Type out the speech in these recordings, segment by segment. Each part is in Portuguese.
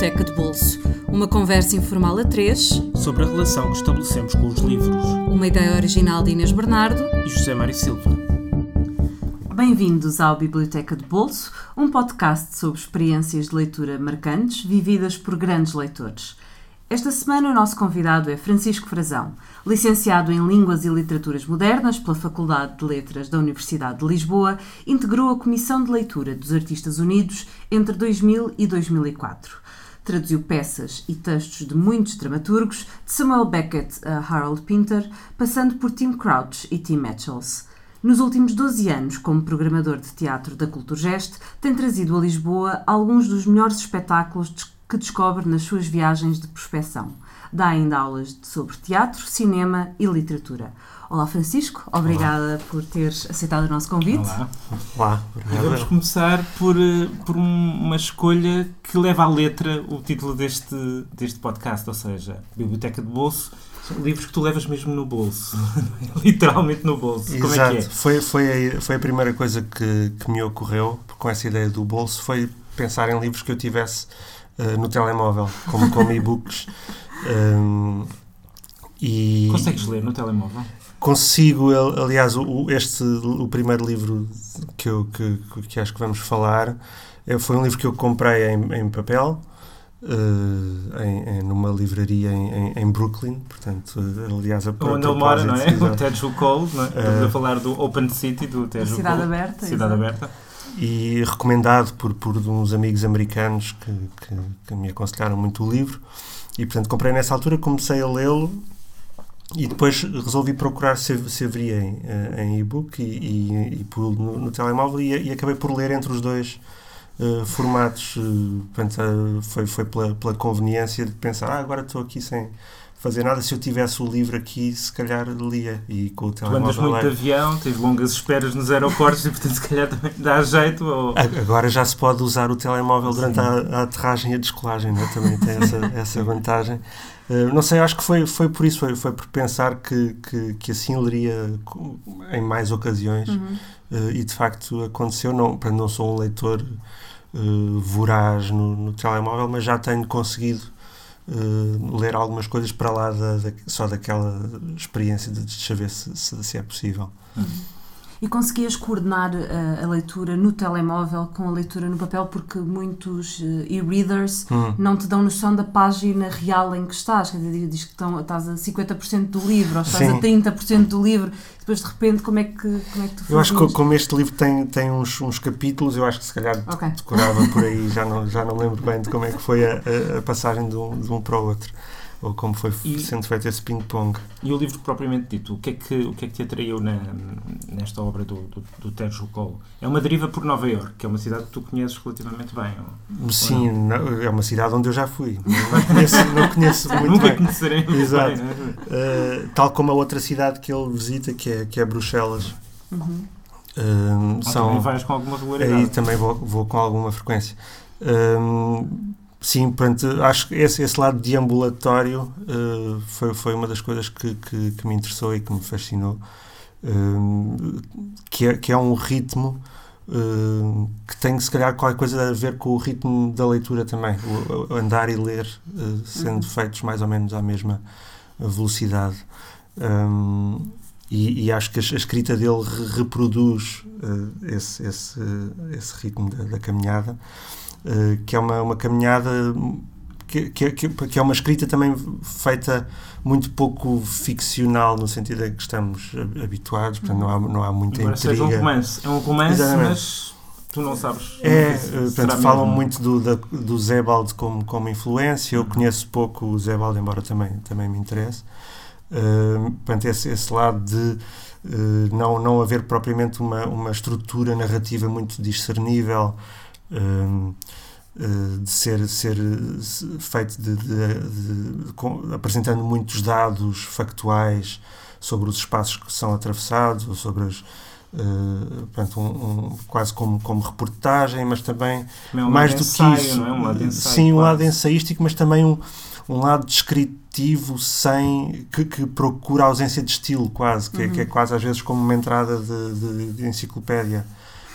Biblioteca de Bolso. Uma conversa informal a três sobre a relação que estabelecemos com os livros. Uma ideia original de Inês Bernardo e José Mário Silva. Bem-vindos ao Biblioteca de Bolso, um podcast sobre experiências de leitura marcantes vividas por grandes leitores. Esta semana o nosso convidado é Francisco Frazão, licenciado em Línguas e Literaturas Modernas pela Faculdade de Letras da Universidade de Lisboa, integrou a Comissão de Leitura dos Artistas Unidos entre 2000 e 2004. Traduziu peças e textos de muitos dramaturgos, de Samuel Beckett a Harold Pinter, passando por Tim Crouch e Tim Mitchells. Nos últimos 12 anos, como programador de teatro da Culturgest, tem trazido a Lisboa alguns dos melhores espetáculos que descobre nas suas viagens de prospecção. Dá ainda aulas sobre teatro, cinema e literatura. Olá Francisco, obrigada Olá. por teres aceitado o nosso convite. Olá. Olá. Vamos começar por, eh, por uma escolha que leva à letra o título deste, deste podcast, ou seja, Biblioteca de Bolso. São livros que tu levas mesmo no bolso, literalmente no bolso. Exato. Como é que é? Foi, foi, a, foi a primeira coisa que, que me ocorreu com essa ideia do bolso, foi pensar em livros que eu tivesse uh, no telemóvel, como, como e-books. Um, e Consegues ler no telemóvel? Consigo, aliás, o, este, o primeiro livro que, eu, que, que acho que vamos falar é, foi um livro que eu comprei em, em papel, uh, em, em, numa livraria em, em, Brooklyn, portanto, aliás, a Onde ele mora, não é? O Tejo Cole, não é? Estamos uh, a falar do Open City, do Tejo Cidade Cole. Aberta. Cidade Aberta e recomendado por, por uns amigos americanos que, que, que, me aconselharam muito o livro. E, portanto, comprei nessa altura, comecei a lê-lo e depois resolvi procurar se, se haveria em, eh, em e-book e, e, e no, no, telemóvel e, e, acabei por ler entre os dois uh, formatos. Uh, portanto, uh, foi, foi pela, pela conveniência de pensar, ah, agora estou aqui sem fazer nada. Se eu tivesse o livro aqui, se calhar lia e com o telemóvel. Tu andas muito de avião, tens longas esperas nos aeroportos e, portanto, se calhar também dá jeito. Ou... Agora já se pode usar o telemóvel durante a, a, aterragem e a descolagem, não é? também tem essa, essa vantagem. Uh, não sei, acho que foi, foi por isso, foi, foi por pensar que, que, que assim leria em mais ocasiões uhum. uh, e de facto aconteceu. Não, não sou um leitor uh, voraz no, no telemóvel, mas já tenho conseguido uh, ler algumas coisas para lá da, da, só daquela experiência de saber se, se, se é possível. Uhum. E conseguias coordenar a, eh, a, leitura no telemóvel com a leitura no papel, porque muitos uh, e-readers hum. não te dão noção da página real em que estás. Quer dizer, diz que estão, estás a 50% do livro, ou estás Sim. a 30% do livro, depois de repente, como é que, como é que tu fazes? Eu acho que como este livro tem, tem uns, uns capítulos, eu acho que se calhar okay. decorava por aí, já não, já não lembro bem de como é que foi a, a passagem de um, de um para o outro ou como foi e, sendo feito esse ping-pong. E o livro propriamente dito, o que é que, o que, é que te atraiu na, nesta obra do, do, do Tejo Cole? É uma deriva por Nova York, que é uma cidade que tu conheces relativamente bem. Ou, Sim, ou não? é uma cidade onde eu já fui. Não conheço, não conheço muito Nunca bem. conheceremos Exato. Bem, uh, tal como a outra cidade que ele visita, que é, que é Bruxelas. Uhum. Uh, são, também vais com alguma regularidade. Aí também vou, vou com alguma frequência. Uh, Sim, pronto, acho que esse, esse lado deambulatório uh, foi, foi uma das coisas que, que, que, me interessou e que me fascinou. Uh, que, é, que é um ritmo uh, que tem, se calhar, qualquer coisa a ver com o ritmo da leitura também. O, o andar e ler sendo uhum. feitos mais ou menos à mesma velocidade. Um, e, e, acho que a, a escrita dele reproduz esse, esse, esse ritmo da, da caminhada. Eh, que é uma, uma caminhada que, que, que, é uma escrita também feita muito pouco ficcional no sentido em que estamos habituados, portanto não há, não há muita Embora intriga. Seja um romance, é um romance, Exatamente. mas tu não sabes. É, portanto, falam mesmo. muito do, da, do Zebald como, como influência, eu uhum. conheço pouco o Zebald, embora também, também me interesse. Uh, portanto, esse, esse lado de uh, não, não haver propriamente uma, uma estrutura narrativa muito discernível, uh, de ser, ser feito de, de, de, com, apresentando muitos dados factuais sobre os espaços que são atravessados, ou sobre as, Uh, portanto, um, um, quase como, como reportagem, mas também é um mais do ensaio, que isso. É? Um sim, um lado ensaístico, mas também um, um lado descritivo sem que, que procura ausência de estilo, quase, que, uhum. é, que, é, uhum. quase às vezes como uma entrada de, de, de enciclopédia.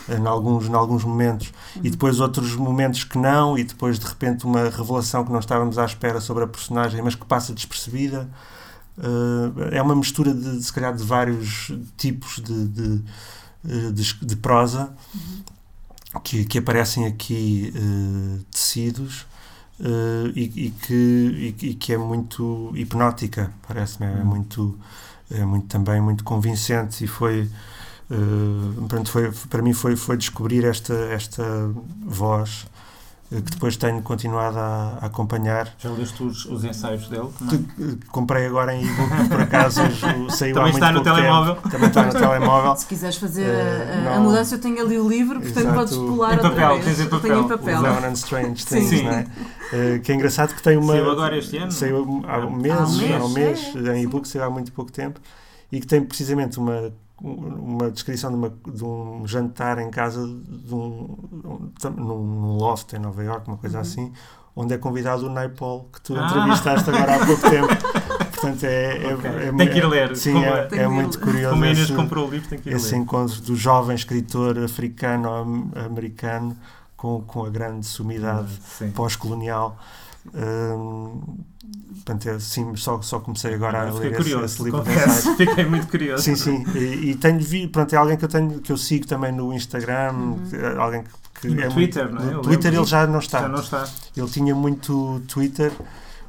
em alguns, em alguns momentos, uhum. e depois outros momentos que não, e depois de repente uma revelação que não estávamos à espera sobre a personagem, mas que passa despercebida. Uh, é uma mistura de, de, se calhar, de vários tipos de, de, de, de prosa uhum. que, que aparecem aqui uh, tecidos. Uh, e, e, que, e, e, que é muito hipnótica, parece-me, é uhum. muito, é muito também muito convincente e foi Uh, pronto, foi, para mim foi, foi descobrir esta, esta voz que depois tenho continuado a, a acompanhar. Já leste os, os ensaios dele? Que, comprei agora em e-book, por acaso saiu Também está no telemóvel. Tempo. Também está no telemóvel. Se quiseres fazer uh, a, a, mudança, eu tenho ali o livro, portanto Exato. podes pular em papel, outra vez. Tens em papel. em papel. Lemon and Strange Things, Sim. não é? que é engraçado que tem uma. Saiu agora este ano? Saiu há um mês, há um mês, há um mês é. em e-book, saiu há muito pouco tempo e que tem precisamente uma uma descrição de, uma, de, um jantar em casa de um, num loft em Nova York, uma coisa uhum. assim, onde é convidado o Naipaul, que tu ah. entrevistaste agora há pouco tempo. Portanto, é, é, okay. é, tem que ir ler. Sim, é, é muito curioso. Como a Inês comprou o livro, tem que ir esse ler. encontro do jovem escritor africano-americano com, com a grande sumidade pós-colonial. Um, portanto, é, sim, só, só comecei agora a ler curioso, esse, esse livro. Fiquei muito curioso. Sim, sim. E, e tenho vi, pronto, é alguém que eu tenho que eu sigo também no Instagram, uhum. É alguém que, que no é Twitter, muito, não é? No Twitter ele já não está. Já não está. Ele tinha muito Twitter,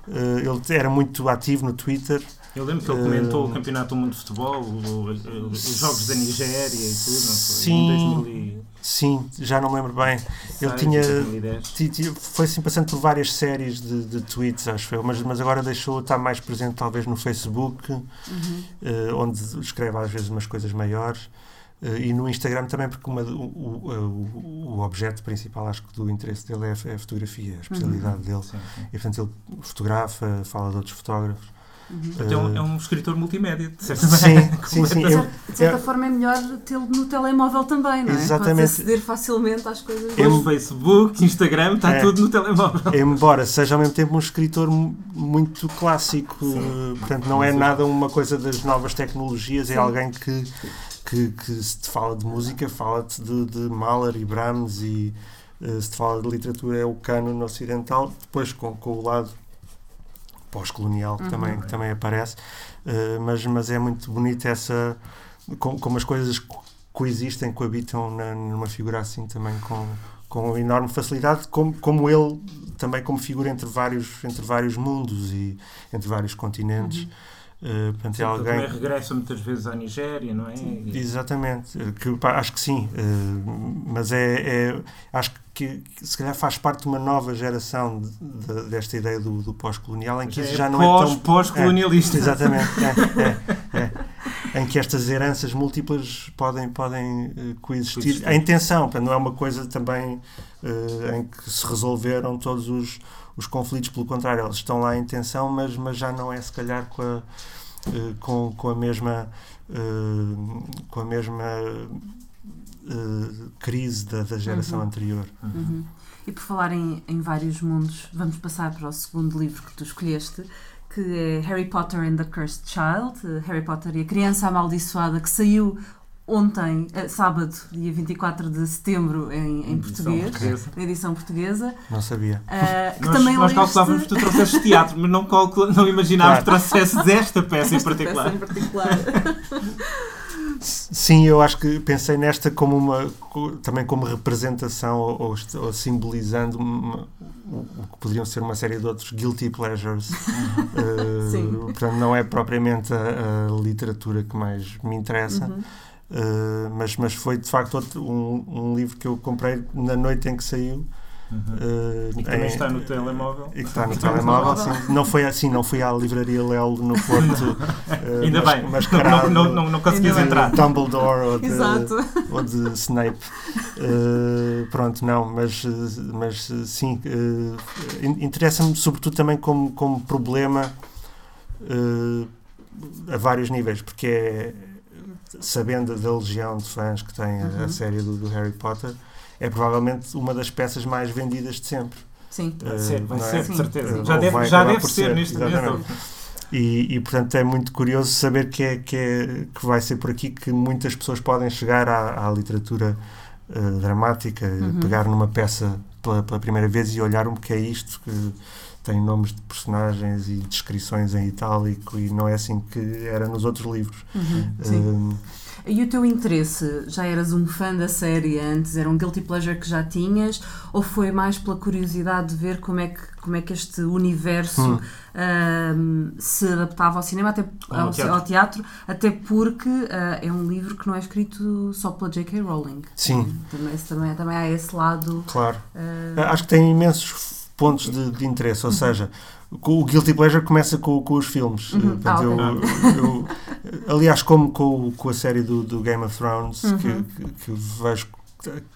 uh, ele era muito ativo no Twitter. Eu lembro que ele comentou uh, o Campeonato do Mundo de Futebol, o, o, os Jogos da Nigéria e tudo, não foi? Sim. Em 2000 Sim, já não me lembro bem. Ele tinha. Foi assim passando por várias séries de, de tweets, acho eu, mas, mas agora deixou estar mais presente, talvez, no Facebook, uhum. uh, onde escreve às vezes umas coisas maiores. Uh, e no Instagram também, porque uma, o, o, o, objeto principal, acho que do interesse dele é a, é a fotografia, a especialidade uhum. dele. Sim, sim. E portanto ele fotografa, fala de outros fotógrafos. Uhum. Então é um escritor multimédia, de certa maneira. Sim, sim, sim. Eu, de certa eu, forma é melhor tê-lo no telemóvel também, não é? Exatamente. Podes aceder facilmente às coisas. Eu, Facebook, Instagram, está é, tudo no telemóvel. Embora seja ao mesmo tempo um escritor muito clássico, sim. portanto não é nada uma coisa das novas tecnologias, é alguém que, que, que se te fala de música, fala-te de, de Mahler e Brahms e uh, se te fala de literatura é o cânone ocidental, depois com, com o lado pós-colonial que, uhum. também, que também aparece, uh, mas, mas é muito bonito essa como, como as coisas coexistem, coabitam na, numa figura assim também com, com enorme facilidade, como, como ele também como figura entre vários, entre vários mundos e entre vários continentes. Uhum. Uh, portanto, sim, é alguém... também regressa muitas vezes à Nigéria, não é? Sim. Exatamente, que, pá, acho que sim, uh, mas é, é, acho que, que, se calhar faz parte de uma nova geração de, de, desta ideia do, do pós-colonial em que isso é já não pós, é tão pós-colonialista. É, exatamente, é, é, em que estas heranças múltiplas podem, podem uh, coexistir. coexistir. A intenção, não é uma coisa também em que se resolveram todos os os conflitos, pelo contrário, eles estão lá em tensão, mas, mas já não é se calhar com a, uh, com, com a mesma uh, com a mesma uh, crise da, da geração uhum. anterior. Uhum. E por falar em, em vários mundos, vamos passar para o segundo livro que tu escolheste, que é Harry Potter and the Cursed Child, Harry Potter e a Criança Amaldiçoada, que saiu ontem, eh, sábado, dia 24 de setembro, em, em português, portuguesa. na edição portuguesa. Não sabia. Uh, que nós também nós calculávamos que tu trouxeste teatro, mas não, calcula, não imaginávamos claro. que trouxesses esta peça esta em particular. Peça em particular. Sim, eu acho que pensei nesta como uma também como representação ou, ou simbolizando uma, o que poderiam ser uma série de outros guilty pleasures. uh, Sim. Portanto, não é propriamente a, a, literatura que mais me interessa. Uhum Uh, mas, mas foi de facto outro, um, um, livro que eu comprei na noite em que saiu. Uhum. Uh, e que também em, está no telemóvel. E que está no telemóvel, sim. Não foi assim, não fui à livraria Lelo no Porto. uh, Ainda mas, bem, mas não, não, não, não conseguias entrar. Dumbledore ou de, ou de Snape. Uh, pronto, não, mas, mas sim, interessa-me sobretudo também como, como problema a vários níveis, porque é sabendo da legião de fãs que tem uhum. a, série do, do, Harry Potter, é provavelmente uma das peças mais vendidas de sempre. Sim. Vai uh, ser, vai ser, de certeza. Já deve, já deve ser, ser neste momento. E, e, portanto é muito curioso saber que, é, que, é, que vai ser por aqui que muitas pessoas podem chegar à, à literatura uh, dramática, uhum. pegar numa peça pela, pela, primeira vez e olhar o que é isto, que tem nomes de personagens e descrições em itálico e não é assim que era nos outros livros. Uhum, e o teu interesse? Já eras um fã da série antes? Era um guilty pleasure que já tinhas? Ou foi mais pela curiosidade de ver como é que, como é que este universo hum. uh, se adaptava ao cinema, até ao, ao, teatro. ao teatro. até porque uh, é um livro que não é escrito só pela J.K. Rowling. Sim. Também, também, também há esse lado. Claro. Uh, Acho que tem imensos pontos de, de interesse, ou uhum. seja, o Guilty Pleasure começa com, com os filmes. Uhum. Portanto, ah, eu, eu, aliás, como com, com a série do, do Game of Thrones, uhum. que, que, que, vejo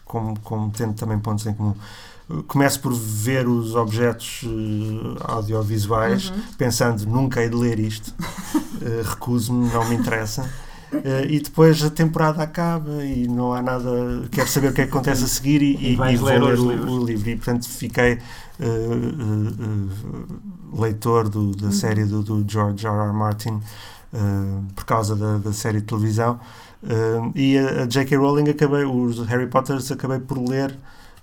como, como tendo também pontos em comum. Começo por ver os objetos uh, audiovisuais, uhum. pensando nunca hei de ler isto, uh, recuso-me, não me interessa. Uh, e depois a temporada acaba e não há nada. Quero saber o que é que acontece a seguir e, e, e vou ler, ler o, o, livro. E portanto fiquei uh, leitor do, da uhum. série do, do, George R. R. Martin por causa da, da, série de televisão. e a, a J.K. Rowling acabei, os Harry Potters acabei por ler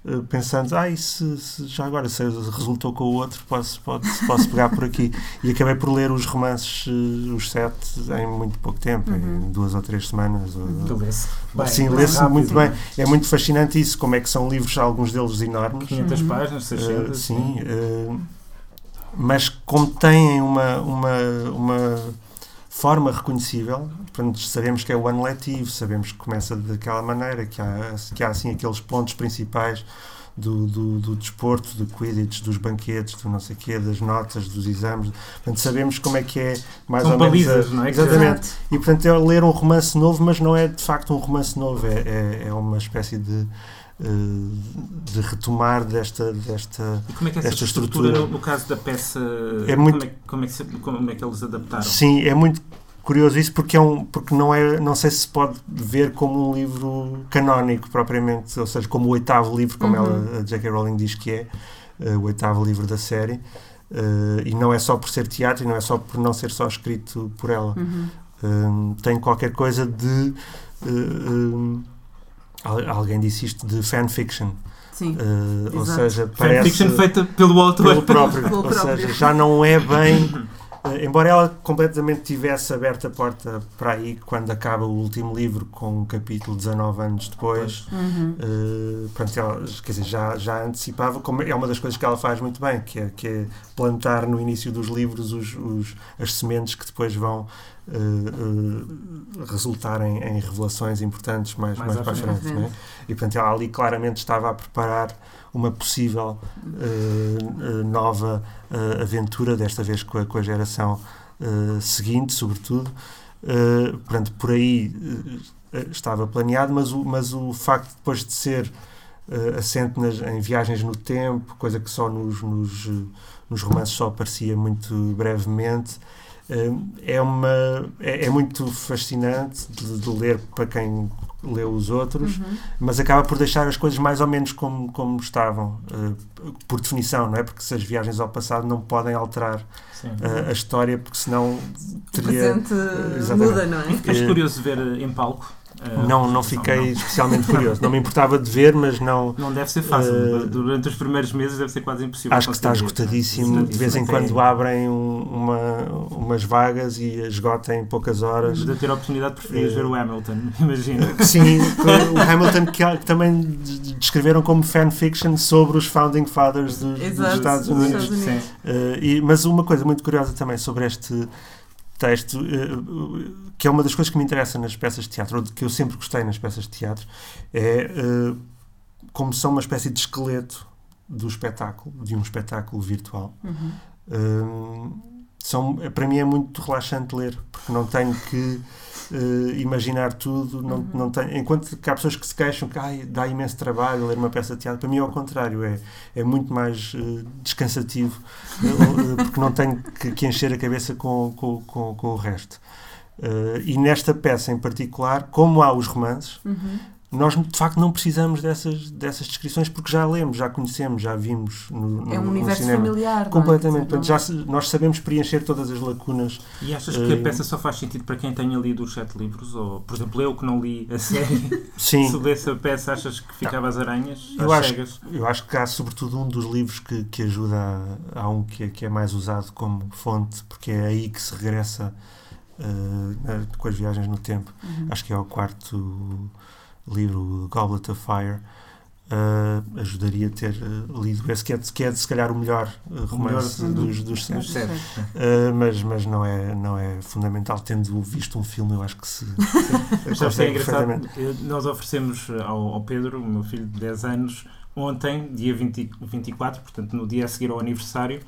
eh, pensando, ah, se, se, já agora se resultou com o outro, posso, posso, posso pegar por aqui. E acabei por ler os romances, eh, os sete, em muito pouco tempo, uhum. em duas ou três semanas. Tu lê-se Sim, lê-se muito bem. É muito fascinante isso, como é que são livros, alguns deles enormes. 500 uhum. páginas, 600. Uh, sim, uh, mas como têm uma, uma, uma forma reconhecível, portanto, sabemos que é o ano letivo, sabemos que começa daquela maneira, que há, que há assim aqueles pontos principais do, do, do desporto, do Quidditch, dos banquetes, do não sei quê, das notas, dos exames. Portanto, sabemos como é que é mais São ou balizas, menos. A, não é? Exatamente. E portanto é ler um romance novo, mas não é de facto um romance novo, é, é, é uma espécie de de retomar desta desta e como é que essa estrutura, estrutura no, no, caso da peça é muito, como, é, como, é que, como é que eles adaptaram sim é muito curioso isso porque é um porque não é não sei se se pode ver como um livro canónico propriamente ou seja como o oitavo livro como uhum. ela a J.K. Rowling diz que é uh, o oitavo livro da série uh, e não é só por ser teatro e não é só por não ser só escrito por ela uhum. tem qualquer coisa de Alguém disse isto de fanfiction. Sim. Uh, ou seja, parece. Fanfiction feita pelo autor. Pelo próprio. pelo ou próprio. seja, já não é bem. Uh, embora ela completamente tivesse aberto a porta para aí quando acaba o último livro com um capítulo 19 anos depois, uhum. uh, pronto, ela, quer dizer, já, já antecipava, como é uma das coisas que ela faz muito bem, que é, que é plantar no início dos livros os, os, as sementes que depois vão uh, resultarem em revelações importantes mais, mais, mais para frente. É? E, portanto, ela ali claramente estava a preparar uma possível nova aventura, desta vez com a, com a geração seguinte, sobretudo. portanto, por aí estava planeado, mas o, mas o facto de depois de ser uh, assente nas, em viagens no tempo, coisa que só nos, nos, nos romances só aparecia muito brevemente, é, uma, é, é, muito fascinante de, de, ler para quem lê os outros, uhum. mas acaba por deixar as coisas mais ou menos como, como estavam, uh, por definição, não é? Porque se as viagens ao passado não podem alterar uh, a história, porque senão teria. O presente uh, muda, não é? Ficas curioso de ver em palco não, não fiquei não. especialmente curioso. Não me importava de ver, mas não. Não deve ser fácil. Uh, Durante os primeiros meses deve ser quase impossível. Acho que está esgotadíssimo. De vez em quando abrem um, uma, umas vagas e esgotem em poucas horas. De ter a oportunidade, preferias uh, ver o Hamilton, imagino. Sim, o Hamilton que, também descreveram como fanfiction sobre os Founding Fathers dos, Exato, dos Estados Unidos. Estados Unidos. E, mas uma coisa muito curiosa também sobre este texto, uh, que é uma das coisas que me interessa nas peças de teatro, ou que eu sempre gostei nas peças de teatro, é uh, como são uma espécie de esqueleto do espetáculo, de um espetáculo virtual. Uhum. Uh, são, para mim é muito relaxante ler, porque não tenho que uh, imaginar tudo. Não, uhum. não tenho, enquanto que há pessoas que se queixam que ai, dá imenso trabalho ler uma peça de teatro, para mim é ao contrário, é, é muito mais uh, descansativo, uh, porque não tenho que, que, encher a cabeça com, com, com, com o resto. e nesta peça em particular, como há os romances, uhum. Nós de facto não precisamos dessas, dessas descrições porque já lemos, já conhecemos, já vimos no, no É um universo cinema. familiar. não é? Completamente. Portanto, dizer, já, nós sabemos preencher todas as lacunas. E achas que a Eh, peça só faz sentido para quem tenha lido os sete livros? Ou, por exemplo, eu que não li a série, Sim, se lesse a peça, achas que ficava às aranhas? Eu às acho- cegas? eu acho que há sobretudo um dos livros que, que ajuda a, há um que é, que é mais usado como fonte, porque é aí que se regressa na- com as viagens no tempo. Uhum. Acho que é o quarto livro, Goblet of Fire. Eh, ajudaria a ter eh, lido esse, que é, que é se calhar o melhor eh, romance melhor dos, dos sete. Dos sete. Uh, mas mas não, é, não é fundamental. Tendo visto um filme, eu acho que se. Que é engraçado? Nós oferecemos ao, ao Pedro, o meu filho de 10 anos, ontem, dia 20, 24, portanto no dia a seguir ao aniversário,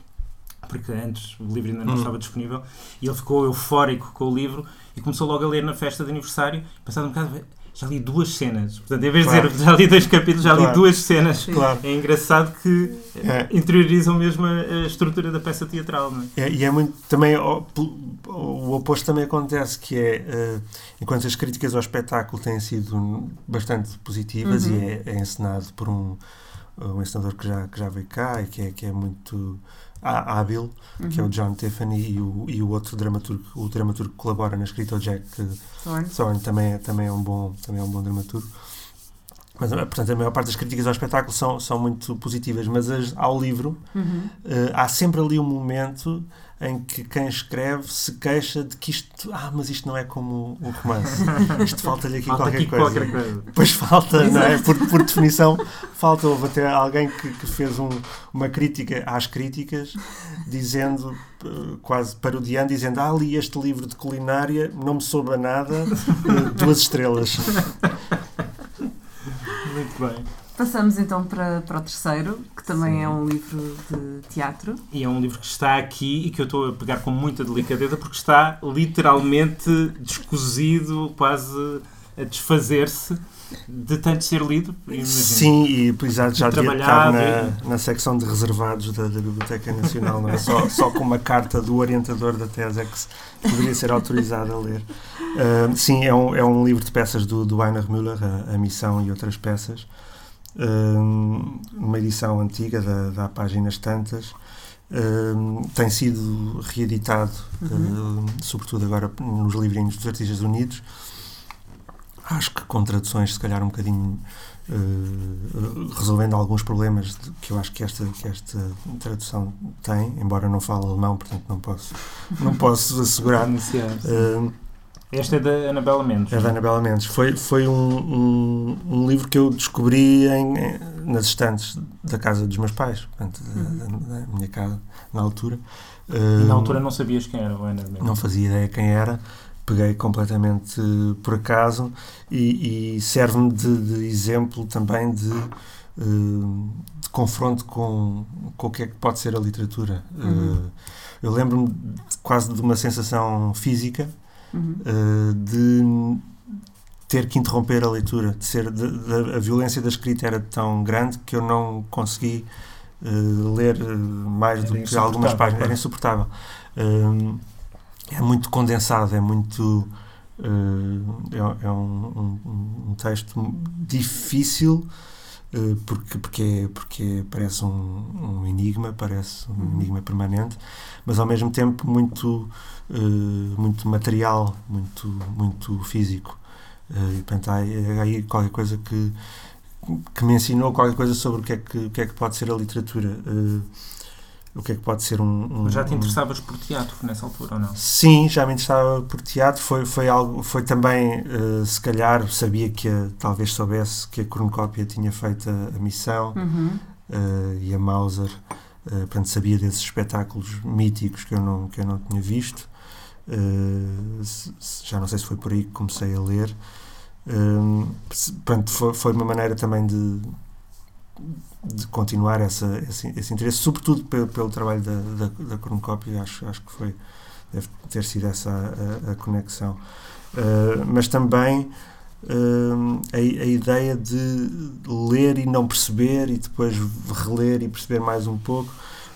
porque antes o livro ainda não Hum. estava disponível, e ele ficou eufórico com o livro e começou logo a ler na festa de aniversário, passado um bocado, já li duas cenas. Portanto, em vez de Claro. dizer já li dois capítulos, já li Claro. duas cenas. Claro. É engraçado que É. interiorizam mesmo a, a estrutura da peça teatral, é? É, e é muito. Também o, o oposto também acontece, que é. uh, enquanto as críticas ao espetáculo têm sido bastante positivas Uhum. e é, é encenado por um, um encenador que já, que já veio cá e que é, que é muito há- hábil, que é o Uhum. John Tiffany, e o, e o outro dramaturgo, o dramaturgo que colabora na escrita, o Jack Thorne. Thorne, também é, também é, um, bom, também é um bom dramaturgo. Mas, eh, portanto, a maior parte das críticas ao espetáculo são, são muito positivas, mas as, ao livro Uhum. eh, há sempre ali um momento em que quem escreve se queixa de que isto, ah, mas isto não é como o romance. Isto falta-lhe aqui Falta qualquer aqui coisa. qualquer coisa. Pois falta, não é? Por, por definição, falta. Houve até alguém que, que fez um- uma crítica às críticas, dizendo, eh, quase parodiando, dizendo: Ah, li este livro de culinária, não me soube a nada, duas estrelas. Muito bem. Passamos então para, para o terceiro, que também é um livro de teatro. E é um livro que está aqui e que eu estou a pegar com muita delicadeza porque está literalmente descozido, quase a desfazer-se de tanto ser lido. Imagino. Sim, e pois, já, já estar Trabalhado na, na secção de reservados da, da Biblioteca Nacional, não é? Só, só com uma carta do orientador da tese é que se poderia ser autorizado a ler. Ah, sim, é um, é um livro de peças do, do Einar Müller, a, a Missão e outras peças. Ah, uma edição antiga, da, da Páginas Tantas. Tem sido reeditado, Uhum. sobretudo agora nos livrinhos dos Artistas Unidos. Acho que com traduções, se calhar, um bocadinho eh, resolvendo alguns problemas de- que eu acho que esta, que esta tradução tem, embora não fale alemão, portanto não posso, não posso assegurar. Eh, Esta é da Anabela Mendes. é da Anabela Mendes. Foi, foi um, um, um livro que eu descobri em, em- nas estantes da casa dos meus pais, portanto, da, da- da minha casa, na altura. E na Eh, altura não sabias quem era o Ana Mendes. não fazia ideia quem era, peguei completamente por acaso e, e serve-me de, de exemplo também de, eh, de confronto com, com o que é que pode ser a literatura. Uhum. Eh, eu lembro-me quase de uma sensação física Uhum. eh, de ter que interromper a leitura, de ser de- de- a violência da escrita era tão grande que eu não consegui eh, ler mais do Era que algumas páginas, era insuportável. Hum, é muito condensado, é muito eh, é, é um, um- um texto difícil eh, porque, porque, é- porque parece um, um enigma, parece um Uhum. enigma permanente, mas ao mesmo tempo muito, eh, muito material, muito, muito físico. E portanto, há há aí qualquer coisa que, que me ensinou qualquer coisa sobre o que é que, o que, é que pode ser a literatura. Eh, o que é que pode ser um. um- Mas já te um- interessavas por teatro nessa altura ou não? Sim, já me interessava por teatro. Foi, foi, algo, foi também, eh, se calhar, sabia que a- talvez soubesse que a cornucópia tinha feito a, a missão Uhum. eh, e a Mauser. eh, portanto, sabia desses espetáculos míticos que eu não, que eu não tinha visto. Eh, se- se- já não sei se foi por aí que comecei a ler. Eh, se- portanto, foi, foi uma maneira também de, de continuar essa, esse, esse interesse, sobretudo pelo, pelo trabalho da, da, da cornucópia. Acho, acho que foi, deve ter sido essa a, a- conexão. Eh, mas também hum, a, a ideia de ler e não perceber e depois reler e perceber mais um pouco.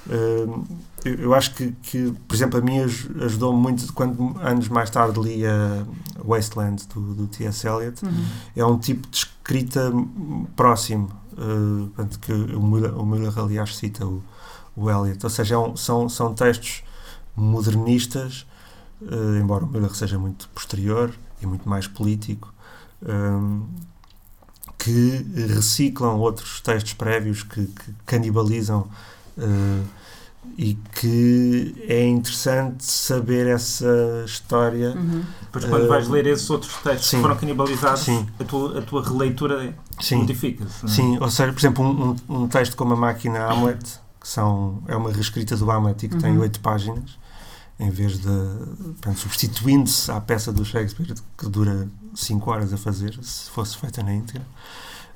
Hum, eu, eu acho que, que, por exemplo, a mim ajudou muito quando anos mais tarde li a Wasteland do, do T.S. Eliot. Uhum. É um tipo de escrita próximo, uh, que o Miller, o aliás cita o, o. Ou seja, é um, são, são textos modernistas, uh, embora o Miller seja muito posterior e muito mais político. Um, que reciclam outros textos prévios que, que canibalizam uh, e que é interessante saber essa história. Uhum. Depois, quando uh, vais ler esses outros textos sim, que foram canibalizados, sim. A, tua, a tua releitura modifica-se. É? Sim, ou seja, por exemplo, um, um, texto como A Máquina Hamlet, que são, é uma reescrita do Hamlet e que uhum. tem oito páginas, em vez de. substituindo-se à peça do Shakespeare, que dura cinco horas a fazer, se fosse feita na íntegra.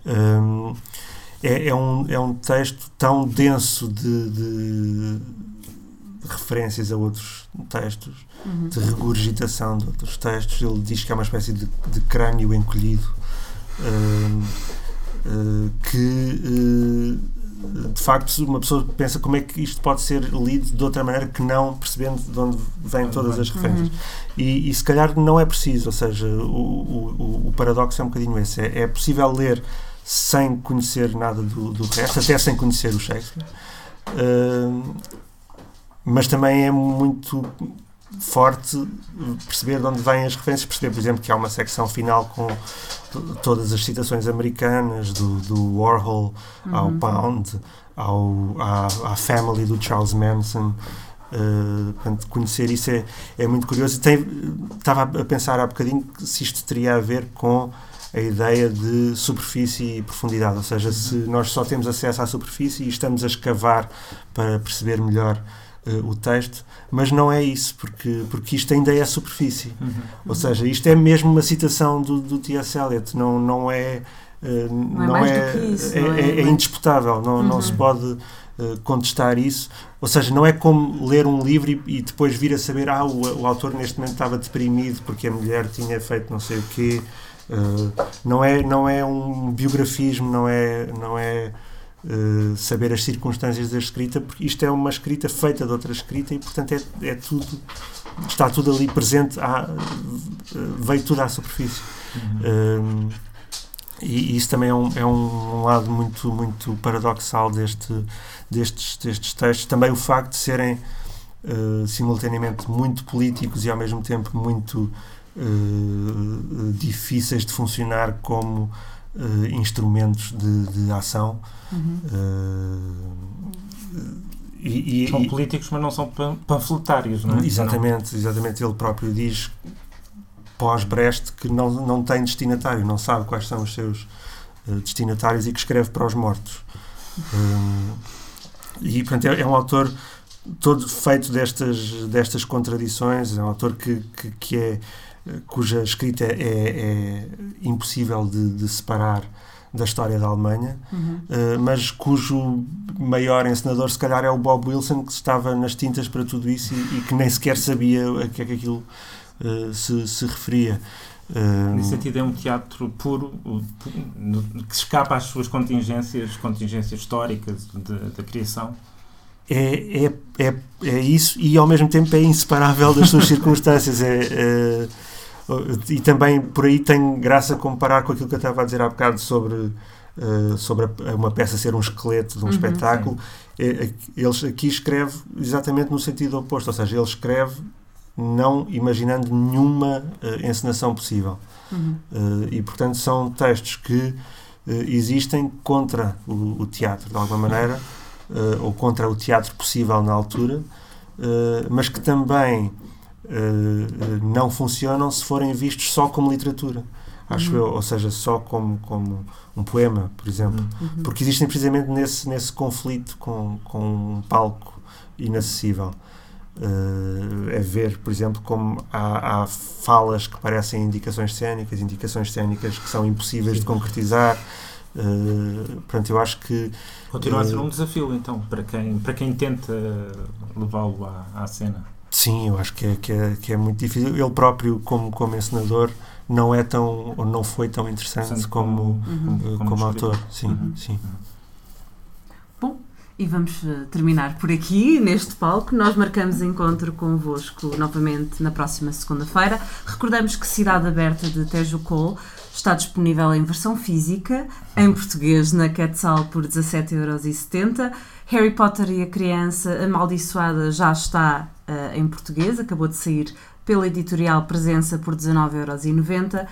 Um, é, é, um, é um texto tão denso de, de referências a outros textos, uhum. de regurgitação de outros textos. Ele diz que é uma espécie de, de crânio encolhido uh, uh, que uh, de facto uma pessoa pensa como é que isto pode ser lido de outra maneira que não percebendo de onde vêm todas as referências. Uhum. E, e, se calhar não é preciso, ou seja, o, o, o paradoxo é um bocadinho esse. É, é possível ler sem conhecer nada do, do resto, até sem conhecer o Shakespeare. Uh, mas também é muito forte perceber de onde vêm as referências, perceber, por exemplo, que há uma secção final com todas as citações americanas, do, do Warhol uhum. ao Pound, ao, à, à Family do Charles Manson. Uh, portanto, conhecer isso é, é muito curioso. Tem, estava a pensar há bocadinho se isto teria a ver com a ideia de superfície e profundidade, ou seja, se nós só temos acesso à superfície e estamos a escavar para perceber melhor uh, o texto, mas não é isso, porque, porque isto ainda é a superfície. Uhum. Ou seja, isto é mesmo uma citação do, do T.S. Eliot, não, não é. Uh, não, não, é, é, isso, é, não é, é, é indisputável, não, uhum. não se pode uh, contestar isso. Ou seja, não é como ler um livro e, e depois vir a saber ah, o, o, autor neste momento estava deprimido porque a mulher tinha feito não sei o quê. Uh, não, é, não é um biografismo, não é, não é uh, saber as circunstâncias da escrita, porque isto é uma escrita feita de outra escrita e, portanto, é, é tudo, está tudo ali presente, à, veio tudo à superfície. Uhum. Uh, e, isso também é um, é um lado muito, muito paradoxal deste, destes, destes textos. Também o facto de serem simultaneamente muito políticos e ao mesmo tempo muito uh, difíceis de funcionar como uh, instrumentos de, de ação. Uhum. E, e, são políticos, mas não são panfletários, não é? Exatamente, exatamente. Ele próprio diz pós-Brest que não, não tem destinatário, não sabe quais são os seus destinatários e que escreve para os mortos. E, portanto, é, é, um autor todo feito destas, destas contradições, é um autor que, que, que é cuja escrita é, é impossível de, de, separar da história da Alemanha, uhum. uh, mas cujo maior encenador, se calhar, é o Bob Wilson, que estava nas tintas para tudo isso e, e que nem sequer sabia a que é que aquilo uh, se, se referia. Uh, Nesse sentido, é um teatro puro que escapa às suas contingências, contingências históricas da criação. É, é, é, é isso e ao mesmo tempo é inseparável das suas circunstâncias. É, e também por aí tem graça comparar com aquilo que eu estava a dizer há bocado sobre, uh, sobre a, uma peça ser um esqueleto de um uhum, espetáculo. É, eles aqui escreve exatamente no sentido oposto, ou seja, ele escreve não imaginando nenhuma uh, encenação possível. Uhum. Uh, e portanto são textos que existem contra o, o, teatro, de alguma maneira, ou contra o teatro possível na altura, mas que também uh, não funcionam se forem vistos só como literatura. Acho uhum. eu, ou seja, só como, como um poema, por exemplo. Uhum. uhum. Porque existem precisamente nesse, nesse conflito com, com um palco inacessível. Uh, é ver, por exemplo, como há, há, falas que parecem indicações cénicas, indicações cénicas que são impossíveis Sim. de concretizar. Uh, portanto, eu acho que. Continua uh, a ser um desafio, então, para quem, para quem tenta levá-lo à, à cena. Sim, eu acho que é, que é, que é muito difícil. Ele próprio, como, como encenador, não é tão ou não foi tão interessante como, como, uhum. como, como autor. Sim, uhum. sim. Bom, E vamos eh, terminar por aqui, neste palco. Nós marcamos encontro convosco novamente na próxima segunda-feira. Recordamos que Cidade Aberta de Tejo Cole está disponível em versão física, em português, na Quetzal por 17,70€. Harry Potter e a Criança Amaldiçoada já está uh, em português, acabou de sair pela editorial Presença por 19,90€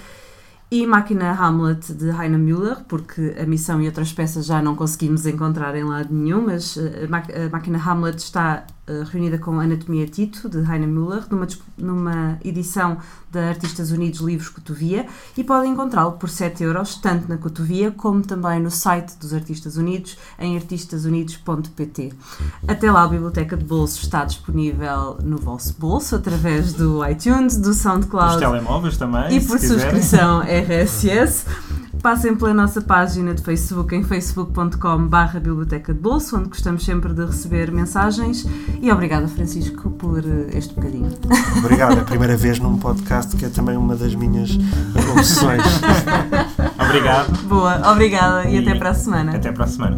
e Máquina Hamlet de Heine Müller, porque a missão e outras peças já não conseguimos encontrar em lado nenhum, mas eh, a Máquina Hamlet está reunida com Anatomia Tito, de Heine Müller, numa, numa edição da Artistas Unidos Livros Cotovia e podem encontrá-lo por 7 euros, tanto na Cotovia como também no site dos Artistas Unidos, em artistasunidos.pt. Até lá, a Biblioteca de Bolso está disponível no vosso bolso, através do iTunes, do SoundCloud. Os telemóveis também. E por subscrição RSS. Passem pela nossa página de Facebook em facebook.com/barra Biblioteca de Bolso, onde gostamos sempre de receber mensagens. E obrigada, Francisco, por eh, este bocadinho. Obrigado, é a primeira vez num podcast que é também uma das minhas obsessões. Obrigado. Boa, obrigada e, e até para a semana. Até para a semana.